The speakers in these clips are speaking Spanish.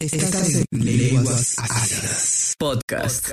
Estás en Lenguas Ácidas Podcast.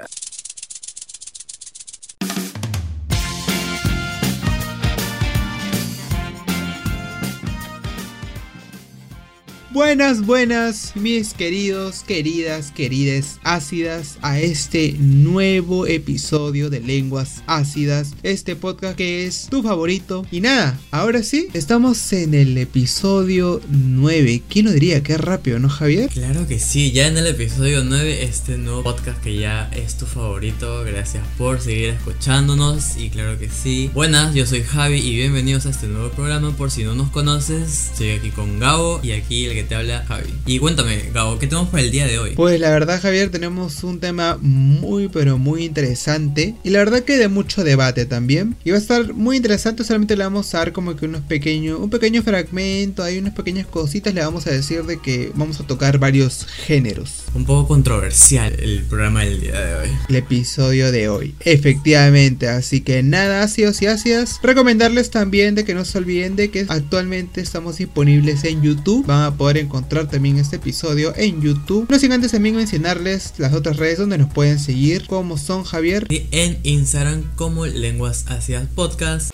Buenas, buenas, mis queridos, queridas, querides ácidas, a este nuevo episodio de Lenguas Ácidas, este podcast que es tu favorito. Y nada, ahora sí, estamos en el episodio 9. ¿Quién lo diría? Qué rápido, ¿no, Javier? Claro que sí, ya en el episodio 9, este nuevo podcast que ya es tu favorito. Gracias por seguir escuchándonos y claro que sí. Buenas, yo soy Javi y bienvenidos a este nuevo programa. Por si no nos conoces, estoy aquí con Gabo y aquí el que te habla Javi. Y cuéntame, Gabo, ¿qué tenemos para el día de hoy? Pues la verdad, Javier, tenemos un tema muy, pero muy interesante. Y la verdad que de mucho debate también. Y va a estar muy interesante, solamente le vamos a dar como que unos pequeños, un pequeño fragmento, hay unas pequeñas cositas, le vamos a decir de que vamos a tocar varios géneros. Un poco controversial el programa del día de hoy. El episodio de hoy. Efectivamente, así que nada, ácidos y ácidas. Recomendarles también de que no se olviden de que actualmente estamos disponibles en YouTube. Van a poder encontrar también este episodio en YouTube. No sin antes también mencionarles las otras redes donde nos pueden seguir, como son Javier. Y en Instagram como Lenguas Ácidas Podcast.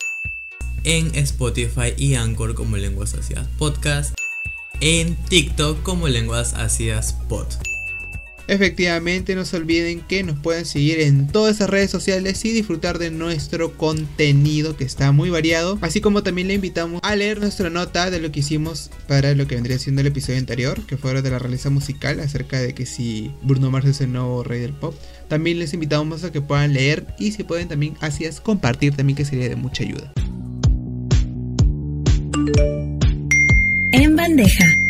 En Spotify y Anchor como Lenguas Ácidas Podcast. En TikTok como Lenguas Ácidas Pod. Efectivamente, no se olviden que nos pueden seguir en todas esas redes sociales y disfrutar de nuestro contenido que está muy variado. Así como también le invitamos a leer nuestra nota de lo que hicimos para lo que vendría siendo el episodio anterior, que fue de la realeza musical, acerca de que si Bruno Mars es el nuevo rey del pop. También les invitamos a que puedan leer y si pueden también así es compartir también que sería de mucha ayuda. En bandeja.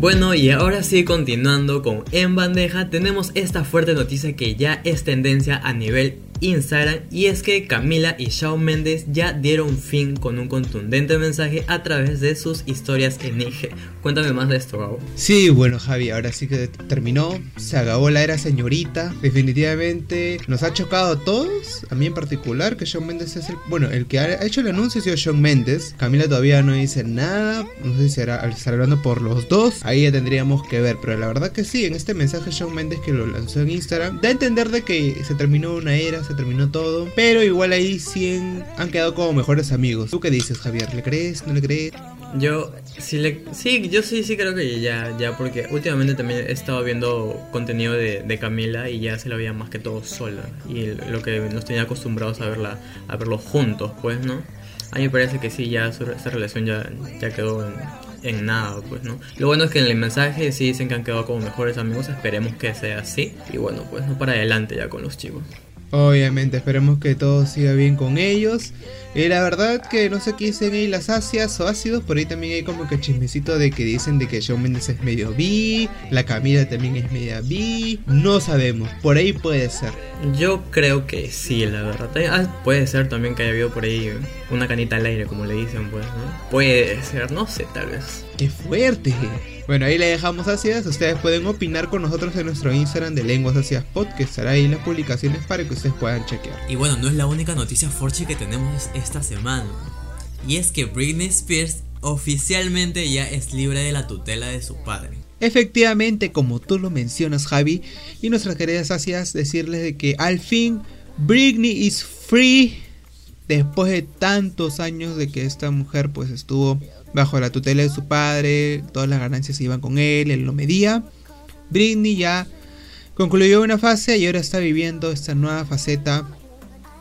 Bueno, y ahora sí, continuando con En Bandeja, tenemos esta fuerte noticia que ya es tendencia a nivel Instagram. Y es que Camila y Shawn Mendes ya dieron fin con un contundente mensaje a través de sus historias en IG. Cuéntame más de esto, Gabo. Sí, bueno Javi, ahora sí que terminó, se acabó la era señorita, definitivamente nos ha chocado a todos, a mí en particular, que Shawn Mendes es el, bueno, el que ha hecho el anuncio ha sido Shawn Mendes, Camila todavía no dice nada, no sé si estará hablando por los dos, ahí ya tendríamos que ver, pero la verdad que sí, en este mensaje Shawn Mendes que lo lanzó en Instagram, da a entender de que se terminó una era, se terminó todo. Pero igual ahí sí han quedado como mejores amigos. ¿Tú qué dices, Javier? ¿Le crees? ¿No le crees? Yo sí le sí, yo sí sí creo que ya, ya, porque últimamente también he estado viendo contenido de, de Camila y ya se la veía más que todo sola. Y lo que nos tenía acostumbrados a verla, a verlos juntos, pues, ¿no? A mí me parece que sí, ya esa relación ya, ya quedó en, en nada, pues, ¿no? Lo bueno es que en el mensaje sí dicen que han quedado como mejores amigos, esperemos que sea así. Y bueno, pues no para adelante ya con los chicos. Obviamente, esperemos que todo siga bien con ellos. Y la verdad que no sé qué dicen ahí las ácidas o ácidos, por ahí también hay como que chismecito de que dicen de que Shawn Mendes es medio bi, la Camila también es media bi, no sabemos, por ahí puede ser. Yo creo que sí, la verdad. Ah, puede ser también que haya habido por ahí una canita al aire, como le dicen, pues, ¿no? Puede ser, no sé, tal vez. ¡Qué fuerte! Bueno, ahí le dejamos ácidas. Ustedes pueden opinar con nosotros en nuestro Instagram de Lenguas Ácidas Pod, que estará ahí en las publicaciones para que ustedes puedan chequear. Y bueno, no es la única noticia forche que tenemos esta semana. Y es que Britney Spears oficialmente ya es libre de la tutela de su padre. Efectivamente, como tú lo mencionas, Javi, y nuestras queridas ácidas, decirles de que al fin Britney is free. Después de tantos años de que esta mujer pues estuvo bajo la tutela de su padre, todas las ganancias iban con él, él lo medía. Britney ya concluyó una fase y ahora está viviendo esta nueva faceta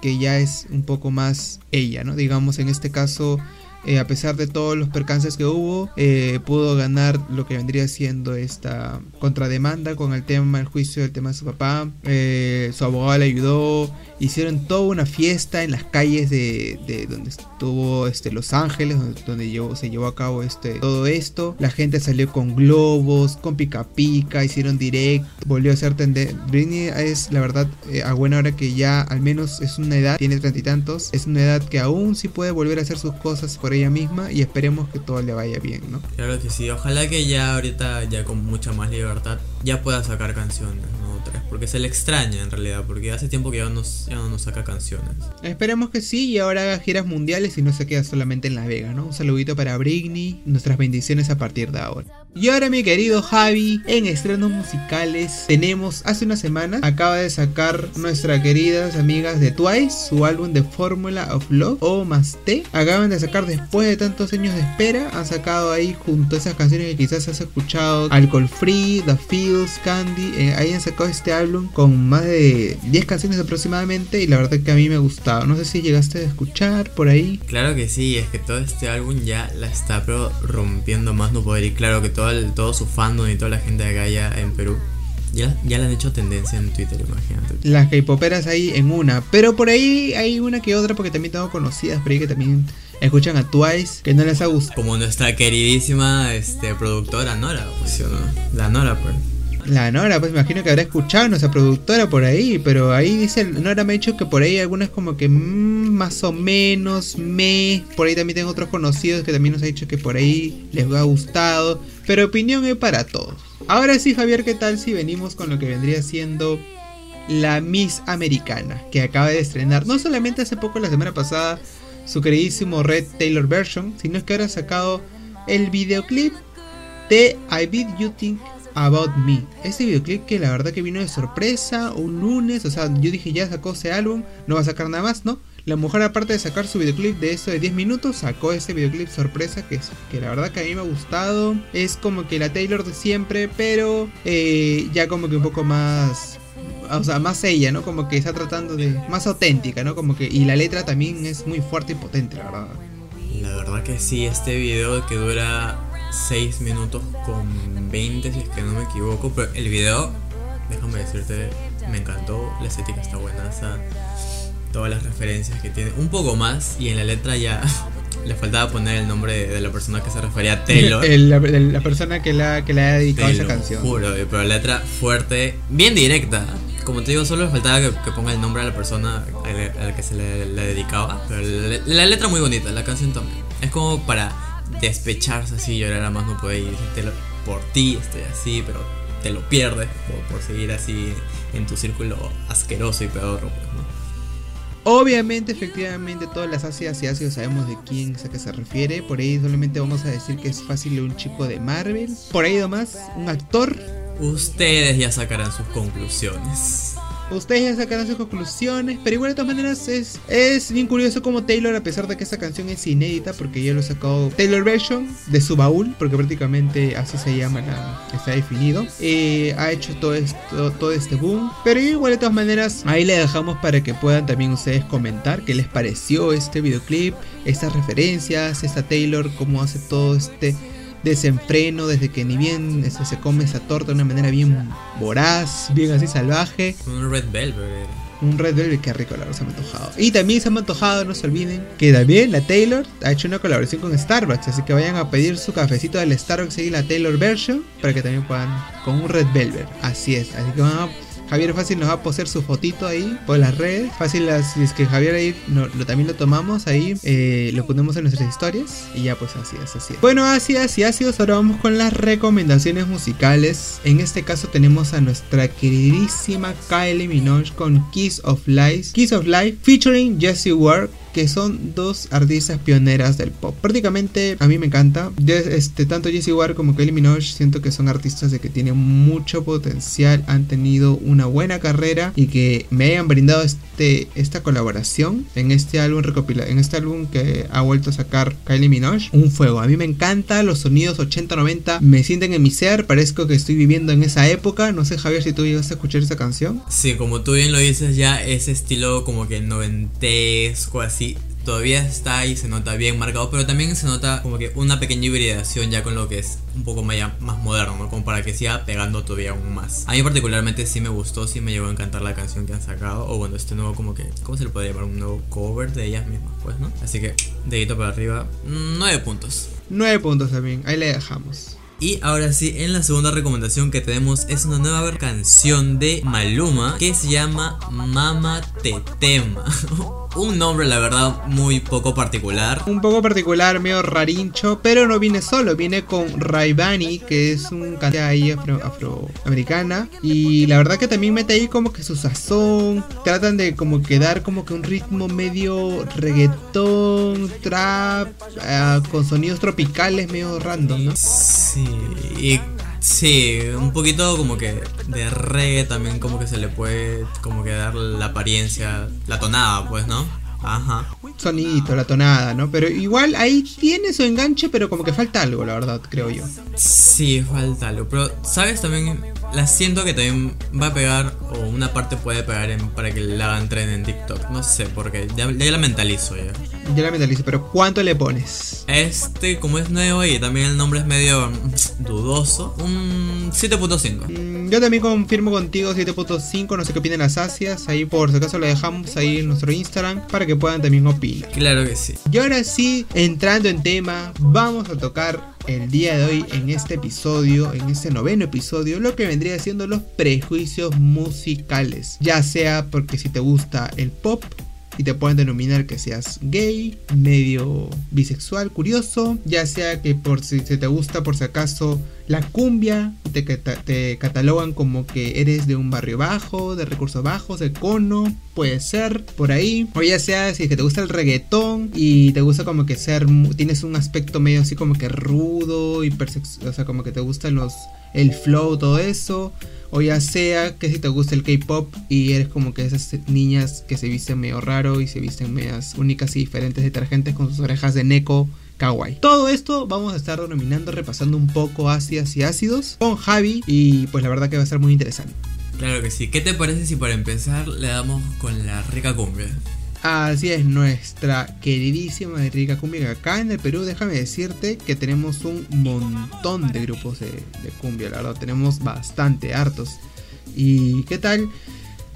que ya es un poco más ella, ¿no? Digamos, en este caso, eh, a pesar de todos los percances que hubo, eh, pudo ganar lo que vendría siendo esta contrademanda con el tema, el juicio del tema de su papá. Eh, su abogado le ayudó, hicieron toda una fiesta en las calles de, de donde estuvo este, Los Ángeles, donde, llevó, se llevó a cabo este, todo esto. La gente salió con globos, con pica pica, hicieron direct, volvió a ser tender. Britney es la verdad a buena hora que ya al menos es una edad, tiene treinta y tantos, es una edad que aún sí puede volver a hacer sus cosas por ella misma y esperemos que todo le vaya bien, ¿no? Claro que sí, ojalá que ya ahorita ya con mucha más libertad ya pueda sacar canciones, ¿no? otra, porque se le extraña en realidad, porque hace tiempo que ya, nos, ya no nos saca canciones. Esperemos que sí y ahora haga giras mundiales y no se queda solamente en Las Vegas, ¿no? Un saludito para Britney, nuestras bendiciones a partir de ahora. Y ahora mi querido Javi, en estrenos musicales tenemos hace una semana acaba de sacar nuestras queridas amigas de Twice su álbum de Fórmula of Love o más T. Acaban de sacar después de tantos años de espera, han sacado ahí junto a esas canciones que quizás has escuchado, Alcohol Free, The Feels, Candy, eh, ahí han sacado este álbum con más de 10 canciones aproximadamente y la verdad que a mí me ha gustado. No sé si llegaste a escuchar por ahí. Claro que sí, es que todo este álbum ya la está pero rompiendo más no poder y claro que todo todo, su fandom y toda la gente de acá ya en Perú. Ya, ya le han hecho tendencia en Twitter, imagínate. Las K-poperas ahí en una. Pero por ahí hay una que otra porque también tengo conocidas por ahí que también escuchan a Twice, que no les ha gustado. Como nuestra queridísima este, productora Nora, pues, ¿no? La Nora, pues. La Nora, pues me imagino que habrá escuchado nuestra productora por ahí, pero ahí dice, Nora me ha dicho que por ahí algunas como que mm, más o menos, me, por ahí también tengo otros conocidos que también nos ha dicho que por ahí les ha gustado, pero opinión es para todos. Ahora sí, Javier, ¿qué tal si venimos con lo que vendría siendo la Miss Americana, que acaba de estrenar, no solamente hace poco, la semana pasada, su queridísimo Red Taylor version, sino es que ahora ha sacado el videoclip de I Beat You Think About Me. Este videoclip que la verdad que vino de sorpresa, un lunes, o sea, yo dije ya sacó ese álbum, no va a sacar nada más, ¿no? La mujer aparte de sacar su videoclip de eso de 10 minutos, sacó ese videoclip sorpresa que, es, que la verdad que a mí me ha gustado. Es como que la Taylor de siempre, pero eh, ya como que un poco más o sea, más ella, ¿no? Como que está tratando de más auténtica, ¿no? Como que y la letra también es muy fuerte y potente, la verdad. La verdad que sí, este video que dura 6 minutos con 20 si es que no me equivoco, pero el video, déjame decirte, me encantó, la estética está buena, todas las referencias que tiene, un poco más y en la letra ya le faltaba poner el nombre de, la persona que se refería a Taylor. la, persona que, la, que le ha dedicado esa canción. Juro, eh, pero la letra fuerte, bien directa. Como te digo, solo le faltaba que, ponga el nombre a la persona a la, que se le, dedicaba. Pero la, la letra muy bonita, la canción también. Es como para despecharse así, llorar a más no puede ir. por ti estoy así, pero te lo pierdes por, seguir así en tu círculo asqueroso y peor. Pues, Obviamente, efectivamente, todas las ácidas y ácidos sabemos de quién es a qué se refiere. Por ahí solamente vamos a decir que es fácil un chico de Marvel. Por ahí nomás, un actor. Ustedes ya sacarán sus conclusiones. Ustedes ya sacarán sus conclusiones, pero igual de todas maneras es, es bien curioso como Taylor, a pesar de que esta canción es inédita, porque ya lo sacó Taylor Version de su baúl, porque prácticamente así se llama, la, está definido, eh, ha hecho todo, esto, todo este boom, pero igual de todas maneras ahí le dejamos para que puedan también ustedes comentar qué les pareció este videoclip, estas referencias, esta Taylor, cómo hace todo este desenfreno, desde que ni bien este, se come esa torta de una manera bien voraz, bien así salvaje. Un Red Velvet. Un Red Velvet, qué rico, la verdad, se me ha antojado. Y también se me ha antojado, no se olviden, que también la Taylor ha hecho una colaboración con Starbucks. Así que vayan a pedir su cafecito del Starbucks y la Taylor version para que también puedan con un Red Velvet. Así es, así que van a Javier Fácil nos va a poseer su fotito ahí por las redes. Fácil, si es que Javier ahí lo, también lo tomamos ahí, eh, lo ponemos en nuestras historias. Y ya pues así es, así es. Bueno, así es, y así es. Ahora vamos con las recomendaciones musicales. En este caso tenemos a nuestra queridísima Kylie Minogue con Kiss of Life. Kiss of Life featuring Jesse Ward que son dos artistas pioneras del pop. Prácticamente a mí me encanta. Este, tanto Jessie Ware como Kelly Minogue siento que son artistas de que tienen mucho potencial, han tenido una buena carrera y que me hayan brindado este, esta colaboración en este álbum recopila en este álbum que ha vuelto a sacar Kylie Minogue. Un fuego. A mí me encanta los sonidos 80-90, me sienten en mi ser, parezco que estoy viviendo en esa época. No sé Javier si tú llegaste a escuchar esa canción. Sí, como tú bien lo dices ya, ese estilo como que noventesco así todavía está ahí, se nota bien marcado, pero también se nota como que una pequeña hibridación ya con lo que es un poco más, más moderno, ¿no? Como para que siga pegando todavía aún más. A mí particularmente sí me gustó, sí me llegó a encantar la canción que han sacado, o bueno, este nuevo como que, ¿cómo se le puede llamar? Un nuevo cover de ellas mismas, pues, ¿no? Así que, dedito para arriba, 9 puntos. 9 puntos también, ahí le dejamos. Y ahora sí, en la segunda recomendación que tenemos es una nueva canción de Maluma que se llama Mama Te Tema. un nombre, la verdad, muy poco particular. Un poco particular, medio rarincho, pero no viene solo, viene con Raibani, que es un cantante ahí afro- afroamericana. Y la verdad que también mete ahí como que su sazón. Tratan de como que dar como que un ritmo medio reggaetón, trap, ah, con sonidos tropicales medio random, ¿no? Sí, y sí, un poquito como que de reggae también como que se le puede como que dar la apariencia, la tonada, pues, ¿no? Ajá. Sonidito, la tonada, ¿no? Pero igual ahí tiene su enganche, pero como que falta algo, la verdad, creo yo. Sí, falta algo. Pero, ¿sabes? También la siento que también va a pegar, o una parte puede pegar en, para que la hagan tren en TikTok. No sé, porque ya, ya la mentalizo ya. Ya la mentalizo, pero ¿cuánto le pones? Este, como es nuevo y también el nombre es medio mm, dudoso, un 7.5. Yo también confirmo contigo 7.5, no sé qué opinan las asias, ahí por si acaso lo dejamos ahí en nuestro Instagram para que puedan también opinar. Claro que sí. Y ahora sí, entrando en tema, vamos a tocar el día de hoy en este episodio, en este noveno episodio, lo que vendría siendo los prejuicios musicales. Ya sea porque si te gusta el pop, y te pueden denominar que seas gay, medio bisexual, curioso, ya sea que por si se te gusta por si acaso la cumbia, te, te catalogan como que eres de un barrio bajo, de recursos bajos, de cono, puede ser por ahí, o ya sea si es que te gusta el reggaetón y te gusta como que ser, tienes un aspecto medio así como que rudo, hipersex- o sea, como que te gustan los, el flow, todo eso. O ya sea que si te gusta el K-pop y eres como que esas niñas que se visten medio raro y se visten medias únicas y diferentes detergentes con sus orejas de Neko kawaii. Todo esto vamos a estar denominando, repasando un poco ácidas y ácidos con Javi y pues la verdad que va a ser muy interesante. Claro que sí. ¿Qué te parece si para empezar le damos con la rica cumbia? Así es, nuestra queridísima y rica cumbia. Acá en el Perú, déjame decirte que tenemos un montón de grupos de, de cumbia, la verdad, tenemos bastante, hartos. ¿Y qué tal?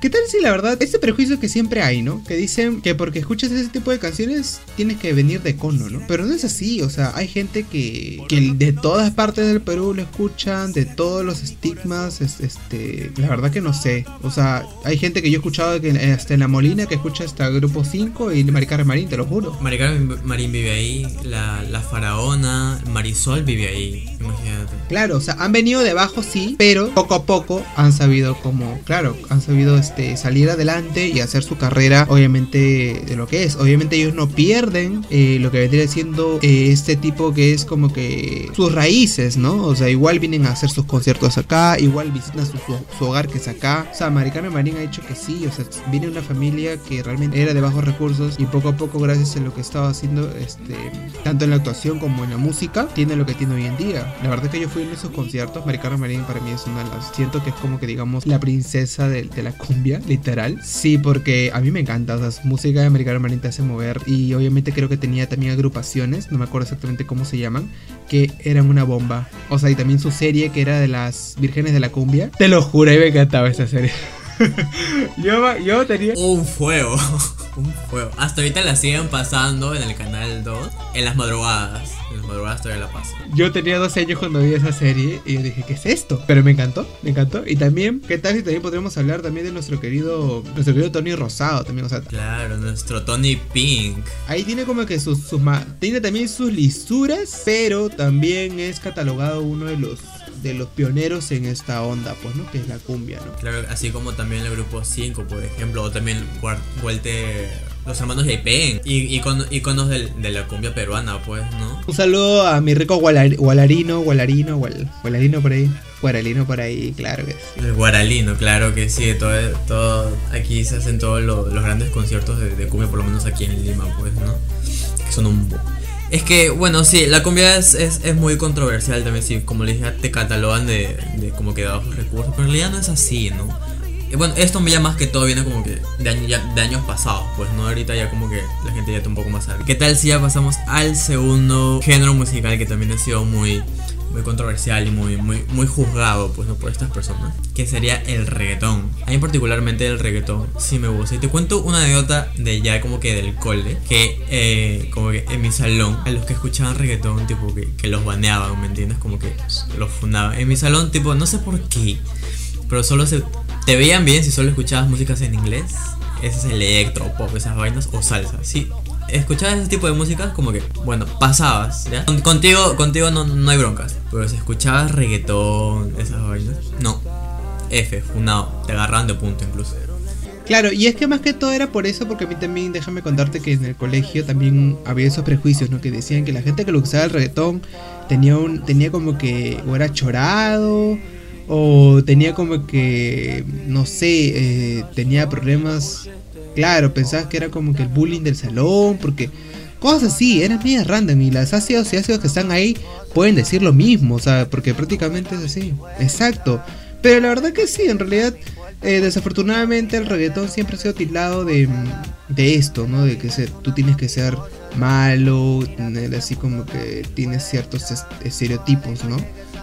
¿Qué tal si la verdad, este prejuicio que siempre hay, ¿no? Que dicen que porque escuchas ese tipo de canciones tienes que venir de cono, ¿no? Pero no es así, o sea, hay gente que, que de todas partes del Perú lo escuchan, de todos los estigmas, es- este, la verdad que no sé. O sea, hay gente que yo he escuchado que hasta en La Molina que escucha hasta Grupo 5 y Maricarmen Marín, te lo juro. Maricarmen Marín vive ahí, la, la faraona, Marisol vive ahí, imagínate. Claro, o sea, han venido de abajo sí, pero poco a poco han sabido como, claro, han sabido este salir adelante y hacer su carrera, obviamente de lo que es. Obviamente ellos no pierden eh, lo que vendría siendo eh, este tipo que es como que sus raíces, ¿no? O sea, igual vienen a hacer sus conciertos acá, igual visitan su, hogar que es acá. O sea, Maricarmen Marín ha dicho que sí, o sea, viene una familia que realmente era de bajos recursos y poco a poco gracias a lo que estaba haciendo, este, tanto en la actuación como en la música, tiene lo que tiene hoy en día. La verdad que yo fui en esos conciertos, Maricarmen Marín para mí es una siento que es como que digamos la princesa de, la literal. Sí, porque a mí me encanta, o sea, música de Marín te hace mover y obviamente creo que tenía también agrupaciones, no me acuerdo exactamente cómo se llaman, que eran una bomba. O sea, y también su serie que era de las vírgenes de la cumbia. Te lo juro, y me encantaba esa serie. yo, yo tenía... Un fuego, un fuego. Hasta ahorita la siguen pasando en el canal 2, en las madrugadas. Madrugadas todavía la. Yo tenía 12 años cuando vi esa serie y yo dije, ¿qué es esto? Pero me encantó, me encantó. Y también, ¿qué tal si también podríamos hablar también de nuestro querido, nuestro querido Tony Rosado también? O sea, Claro, nuestro Tony Pink. ahí tiene como que sus, sus tiene también sus lisuras, pero también es catalogado uno de los de los pioneros en esta onda, pues, ¿no? Que es la cumbia, ¿no? Claro, así como también el grupo 5, por ejemplo, o también Vuelte los hermanos Yaipen y iconos, iconos del- de la cumbia peruana, pues, ¿no? Un saludo a mi rico gualar- gualarino, gualarino, gual- gualarino por ahí, guaralino por ahí, claro que sí. El guaralino, claro que sí, todo, todo aquí se hacen todos lo- los grandes conciertos de, de cumbia, por lo menos aquí en Lima, pues, ¿no? Que son un... Es que, bueno, sí, la cumbia es, es, es muy controversial también, sí, como le dije, te catalogan de, de como que de bajos recursos, pero en realidad no es así, ¿no? Bueno, esto ya más que todo viene como que de, año- ya- de años pasados, pues, ¿no? Ahorita ya como que la gente ya está un poco más sabe. ¿Qué tal si ya pasamos al segundo género musical que también ha sido muy, muy controversial y muy, muy, muy juzgado, pues, ¿no? Por estas personas, que sería el reggaetón. A mí particularmente el reggaetón sí me gusta. Y te cuento una anécdota de ya como que del cole, que eh, como que en mi salón, a los que escuchaban reggaetón, tipo que, que los baneaban, ¿me entiendes? Como que los fundaban. En mi salón, tipo, no sé por qué, pero solo se te veían bien si solo escuchabas músicas en inglés. ese es electro, pop, esas vainas, o salsa. Si escuchabas ese tipo de música, como que, bueno, pasabas, ¿ya? Con- Contigo, contigo no, no hay broncas. Pero si escuchabas reggaetón, esas vainas, no. F, funado, te agarraban de punto incluso. Claro, y es que más que todo era por eso, porque a mí también, déjame contarte que en el colegio también había esos prejuicios, ¿no? Que decían que la gente que lo usaba el reggaetón tenía un, tenía como que, o era chorado, o tenía como que, no sé, eh, tenía problemas, claro, pensabas que era como que el bullying del salón, porque cosas así, eran medias random, y las ácidos y ácidos que están ahí pueden decir lo mismo, o sea, porque prácticamente es así, exacto. Pero la verdad que sí, en realidad eh, desafortunadamente el reggaetón siempre ha sido tildado de, de esto, ¿no? De que se- tú tienes que ser malo, así como que tienes ciertos es- estereotipos, ¿no?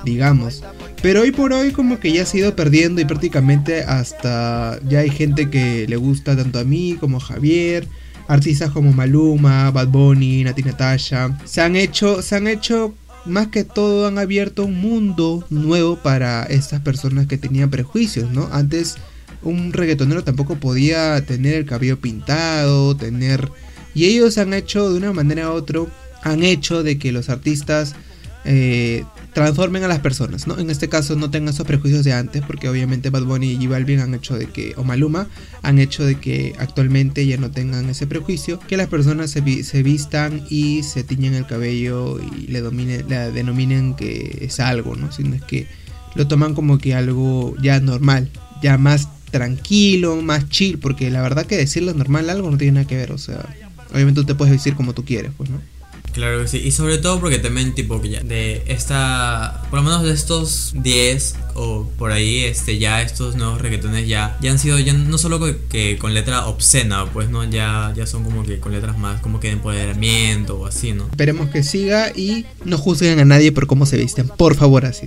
Digamos. Pero hoy por hoy como que ya se ha ido perdiendo y prácticamente hasta ya hay gente que le gusta tanto a mí como a Javier. Artistas como Maluma, Bad Bunny, Nati Natasha. Se han hecho, se han hecho más que todo han abierto un mundo nuevo para estas personas que tenían prejuicios, ¿no? Antes un reggaetonero tampoco podía tener el cabello pintado, tener... Y ellos han hecho de una manera u otra, han hecho de que los artistas eh, transformen a las personas, ¿no? En este caso no tengan esos prejuicios de antes, porque obviamente Bad Bunny y J Balvin han hecho de que, o Maluma, han hecho de que actualmente ya no tengan ese prejuicio, que las personas se, se vistan y se tiñen el cabello y le, domine, le denominen que es algo, ¿no? Sino es que lo toman como que algo ya normal, ya más tranquilo, más chill, porque la verdad que decirlo normal algo no tiene nada que ver, o sea, obviamente tú te puedes vestir como tú quieres, pues, ¿no? Claro que sí, y sobre todo porque también tipo que ya de esta, por lo menos de estos 10 o por ahí, este ya estos nuevos reggaetones ya, ya han sido ya no solo co- que con letra obscena, pues no, ya, ya son como que con letras más como que de empoderamiento o así, ¿no? Esperemos que siga y no juzguen a nadie por cómo se visten, por favor, así.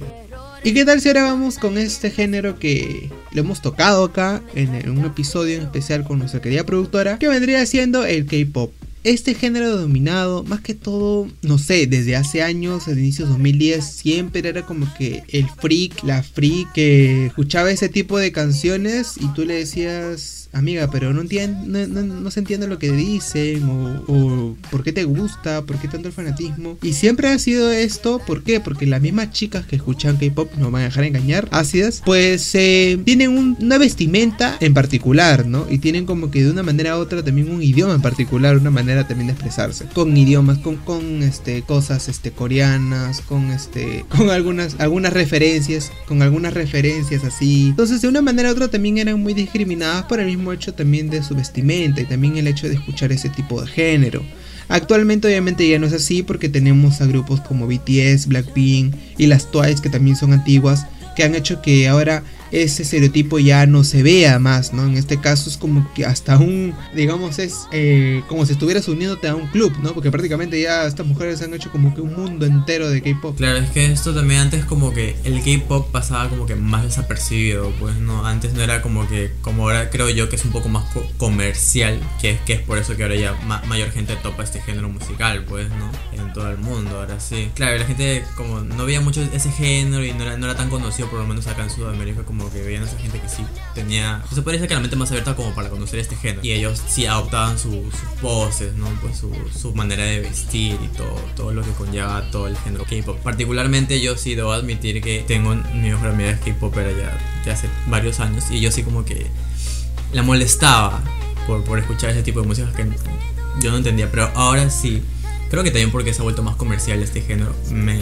¿Y qué tal si ahora vamos con este género que lo hemos tocado acá en un episodio en especial con nuestra querida productora, que vendría siendo el K-pop? Este género dominado, más que todo, no sé, desde hace años, al inicio de 2010, siempre era como que el freak, la freak que escuchaba ese tipo de canciones y tú le decías, amiga, pero no, entien- no, no- no se entiende lo que dicen o, o por qué te gusta, por qué tanto el fanatismo. Y siempre ha sido esto, ¿por qué? Porque las mismas chicas que escuchan K-pop, no van a dejar engañar, ácidas, pues eh, tienen un- una vestimenta en particular, ¿no? Y tienen como que de una manera u otra también un idioma en particular, una manera también de expresarse. Con idiomas, con, con este, cosas este, coreanas, con, este, con algunas, algunas referencias, con algunas referencias así. Entonces, de una manera u otra también eran muy discriminadas por el mismo hecho también de su vestimenta y también el hecho de escuchar ese tipo de género. Actualmente obviamente ya no es así porque tenemos a grupos como BTS, Blackpink y las Twice que también son antiguas que han hecho que ahora ese estereotipo ya no se vea más, ¿no? En este caso es como que hasta un, digamos, es eh, como si estuvieras uniéndote a un club, ¿no? Porque prácticamente ya estas mujeres han hecho como que un mundo entero de K-pop. Claro, es que esto también antes como que el K-pop pasaba como que más desapercibido, pues no, antes no era como que, como ahora creo yo que es un poco más co- comercial, que es, que es por eso que ahora ya ma- mayor gente topa este género musical, pues, ¿no? En todo el mundo, ahora sí. Claro, la gente como no veía mucho ese género y no era, no era tan conocido, por lo menos acá en Sudamérica, como que veían a esa gente que sí tenía, se puede decir que la mente más abierta como para conocer este género. Y ellos sí adoptaban su- sus poses, ¿no? Pues su, su manera de vestir y todo, todo lo que conlleva todo el género K-pop. Particularmente yo sí debo admitir que tengo mi mejor amiga K-popera ya, ya hace varios años y yo sí como que la molestaba por, por escuchar ese tipo de música que yo no entendía, pero ahora sí. Creo que también porque se ha vuelto más comercial este género, me,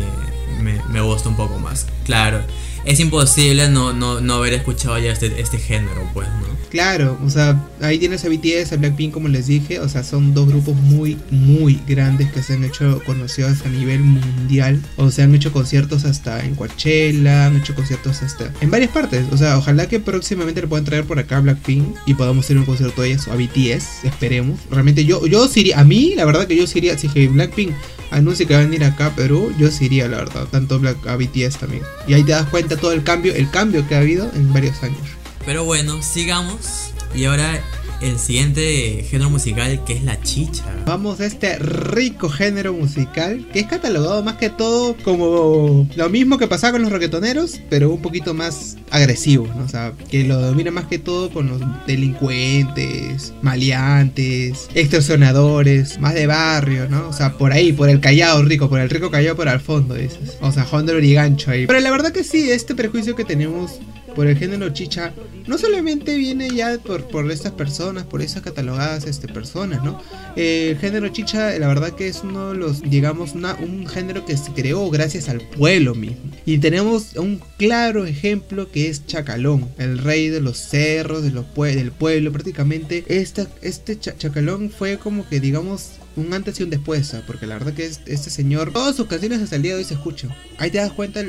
me, me gusta un poco más. Claro, es imposible no, no, no haber escuchado ya este, este género, pues, ¿no? Claro, o sea, ahí tienes a BTS, a Blackpink, como les dije, o sea, son dos grupos muy, muy grandes que se han hecho conocidos a nivel mundial, o sea, han hecho conciertos hasta en Coachella, han hecho conciertos hasta en varias partes, o sea, ojalá que próximamente le puedan traer por acá a Blackpink y podamos hacer un concierto de ellas o a BTS, esperemos. Realmente yo, yo sí a mí, la verdad que yo sí iría, si Blackpink anuncia que va a venir acá a Perú, yo sí iría, la verdad, tanto Black, a BTS también. Y ahí te das cuenta todo el cambio, el cambio que ha habido en varios años. Pero bueno, sigamos. Y ahora el siguiente género musical que es la chicha. Vamos a este rico género musical que es catalogado más que todo como lo mismo que pasaba con los reggaetoneros, pero un poquito más agresivo, ¿no? O sea, que lo domina más que todo con los delincuentes, maleantes, extorsionadores, más de barrio, ¿no? O sea, por ahí, por el callado rico, por el rico callado por al fondo, dices. O sea, Honda y gancho ahí. Pero la verdad que sí, este prejuicio que tenemos por el género chicha no solamente viene ya por, por estas personas, por esas catalogadas este, personas, ¿no? Eh, el género chicha, la verdad que es uno de los, digamos, una, un género que se creó gracias al pueblo mismo. Y tenemos un claro ejemplo que es Chacalón, el rey de los cerros, de los del pueblo, prácticamente. Esta, este Chacalón fue como que, digamos, un antes y un después, porque la verdad que este señor, todas sus canciones hasta el día de hoy se escuchan. Ahí te das cuenta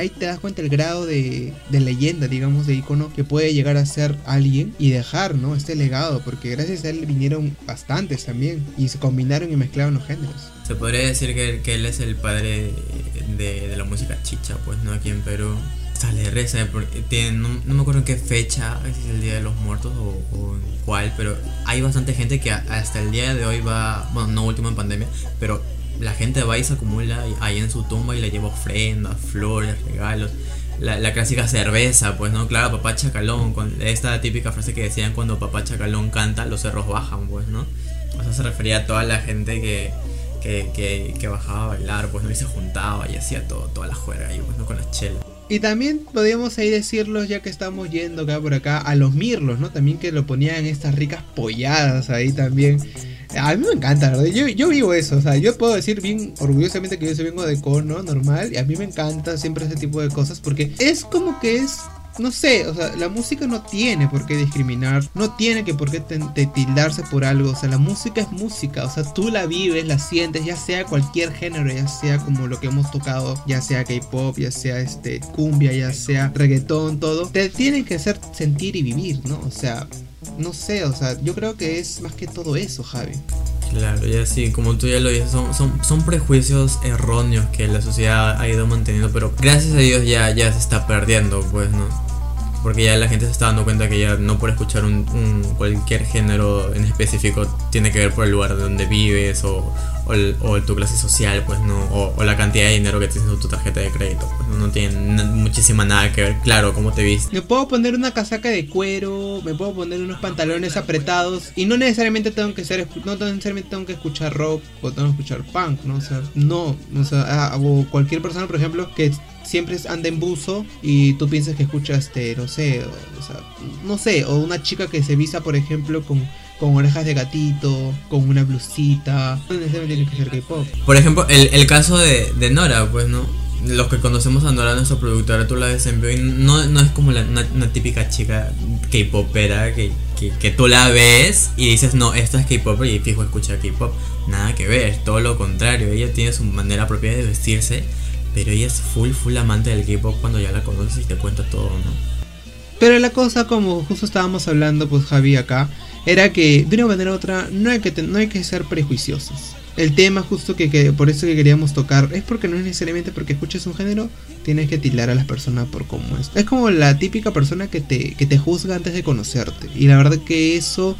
ahí te das cuenta el grado de, de, leyenda, digamos, de icono que puede llegar a ser alguien y dejar, ¿no? Este legado, porque gracias a él vinieron bastantes también y se combinaron y mezclaron los géneros. Se podría decir que, que él es el padre de, la música chicha, pues, ¿no? Aquí en Perú. Sale reza, tiene, no, no, me acuerdo en qué fecha, si es el Día de los Muertos o, cuál, pero hay bastante gente que hasta el día de hoy va, bueno, no último en pandemia, pero la gente va y se acumula ahí en su tumba y le lleva ofrendas, flores, regalos. La, la, clásica cerveza, pues no, claro, papá Chacalón, con esta típica frase que decían cuando papá Chacalón canta, los cerros bajan, pues, ¿no? O se refería a toda la gente que, que, que, que bajaba a bailar, pues, ¿no? Y se juntaba y hacía todo, toda la juerga ahí, pues, ¿no? Con las chelas. Y también podríamos ahí decirlo, ya que estamos yendo acá por acá, a los mirlos, ¿no? También que lo ponían estas ricas polladas ahí también. A mí me encanta, ¿verdad? Yo, yo vivo eso, o sea, yo puedo decir bien orgullosamente que yo soy vengo de cono, normal, y a mí me encanta siempre ese tipo de cosas porque es como que es no sé, o sea, la música no tiene por qué discriminar, no tiene que por qué te tildarse por algo, o sea, la música es música, o sea, tú la vives, la sientes, ya sea cualquier género, ya sea como lo que hemos tocado, ya sea K-pop, ya sea este cumbia, ya sea reggaetón, todo, te tienen que hacer sentir y vivir, ¿no? O sea, no sé, o sea, yo creo que es más que todo eso, Javi. Claro, ya sí, como tú ya lo dices, son, son, son, prejuicios erróneos que la sociedad ha ido manteniendo, pero gracias a Dios ya, ya se está perdiendo, pues, ¿no? Porque ya la gente se está dando cuenta que ya no por escuchar un, un cualquier género en específico tiene que ver por el lugar de donde vives o, o, el, o tu clase social, pues, ¿no? O, la cantidad de dinero que tienes en tu tarjeta de crédito, pues, ¿no? no tiene muchísima nada que ver, claro, cómo te viste. Me puedo poner una casaca de cuero, me puedo poner unos pantalones apretados y no necesariamente tengo que ser, no necesariamente tengo que escuchar rock o tengo que escuchar punk, ¿no? O sea, no, o sea, o cualquier persona, por ejemplo, que siempre anda en buzo y tú piensas que escuchas, este, no sé, o sea, no sé, o una chica que se visa, por ejemplo, con con orejas de gatito, con una blusita. No necesariamente tiene que ser K-pop. Por ejemplo, el, el caso de, de, Nora, pues, ¿no? Los que conocemos a Nora, nuestra productora, tú la ves en vivo no, no es como la, una, una, típica chica K-popera que, que, que, tú la ves y dices, no, esta es K-popper y fijo escucha K-pop. Nada que ver, todo lo contrario. Ella tiene su manera propia de vestirse, pero ella es full, full amante del K-pop cuando ya la conoces y te cuenta todo, ¿no? Pero la cosa, como justo estábamos hablando, pues Javi acá, era que de una manera u otra no hay que, no hay que ser prejuiciosos. El tema justo que, que, por eso que queríamos tocar es porque no es necesariamente porque escuches un género tienes que tildar a las personas por cómo es. Es como la típica persona que te, que te juzga antes de conocerte. Y la verdad que eso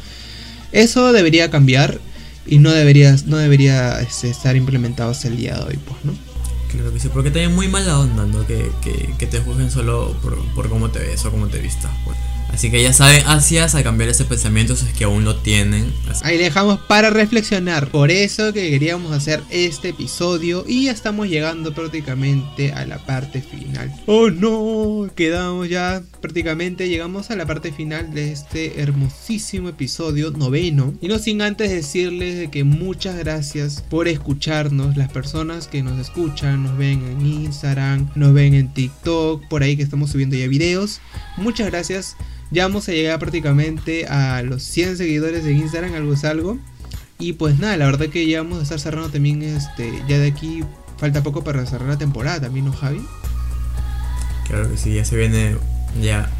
eso debería cambiar y no debería, no debería este, estar implementado hasta el día de hoy, pues, ¿no? Claro que sí, porque te muy mala onda, ¿no? Que, que, que te juzguen solo por, por, cómo te ves o cómo te vistas, pues. Así que ya saben, hacias a cambiar ese pensamiento si es que aún lo tienen. Así. Ahí dejamos para reflexionar. Por eso que queríamos hacer este episodio y ya estamos llegando prácticamente a la parte final. Oh no, quedamos ya prácticamente, llegamos a la parte final de este hermosísimo episodio noveno. Y no sin antes decirles de que muchas gracias por escucharnos. Las personas que nos escuchan, nos ven en Instagram, nos ven en TikTok, por ahí que estamos subiendo ya videos. Muchas gracias. Ya vamos a llegar prácticamente a los 100 seguidores de Instagram, algo es algo. Y pues nada, la verdad que ya vamos a estar cerrando también este. Ya de aquí falta poco para cerrar la temporada también, ¿no, Javi? Claro que sí, ya se viene ya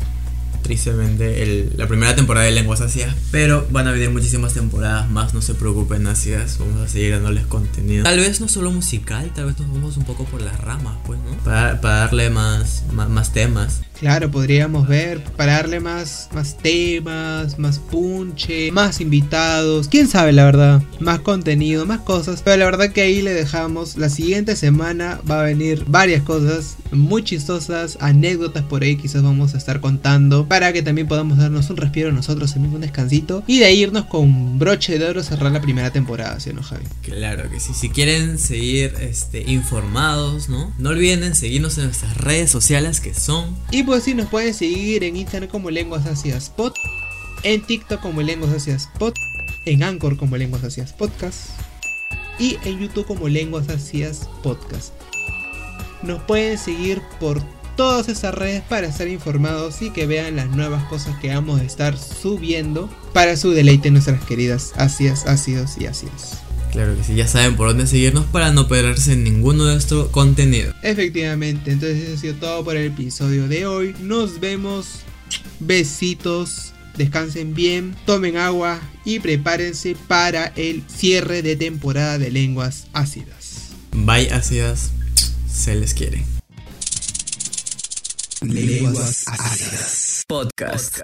tristemente el- la primera temporada de Lenguas Ácidas, pero van a venir muchísimas temporadas más, no se preocupen Ácidas, vamos a seguir dándoles contenido. Tal vez no solo musical, tal vez nos vamos un poco por las ramas, pues, ¿no? Para, para darle más, más, más temas. Claro, podríamos ver para darle más, más temas, más punche, más invitados, quién sabe la verdad, más contenido, más cosas. Pero la verdad que ahí le dejamos. La siguiente semana va a venir varias cosas muy chistosas, anécdotas por ahí quizás vamos a estar contando para que también podamos darnos un respiro nosotros también un descansito y de ahí irnos con broche de oro cerrar la primera temporada, ¿sí o no Javi? Claro que sí, si quieren seguir este, informados, ¿no? No olviden en seguirnos en nuestras redes sociales que son Y pues sí, nos pueden seguir en Instagram como Lenguas Ácidas Pod, en TikTok como Lenguas Ácidas Pod, en Anchor como Lenguas Ácidas Podcast y en YouTube como Lenguas Ácidas Podcast. Nos pueden seguir por todas esas redes para estar informados y que vean las nuevas cosas que vamos a estar subiendo para su deleite nuestras queridas ácidas, ácidos y ácidas. Claro que sí, ya saben por dónde seguirnos para no perderse ninguno de nuestro contenido. Efectivamente, entonces eso ha sido todo por el episodio de hoy. Nos vemos. Besitos. Descansen bien, tomen agua y prepárense para el cierre de temporada de lenguas ácidas. Bye ácidas, se les quiere. Lenguas ácidas. Podcast.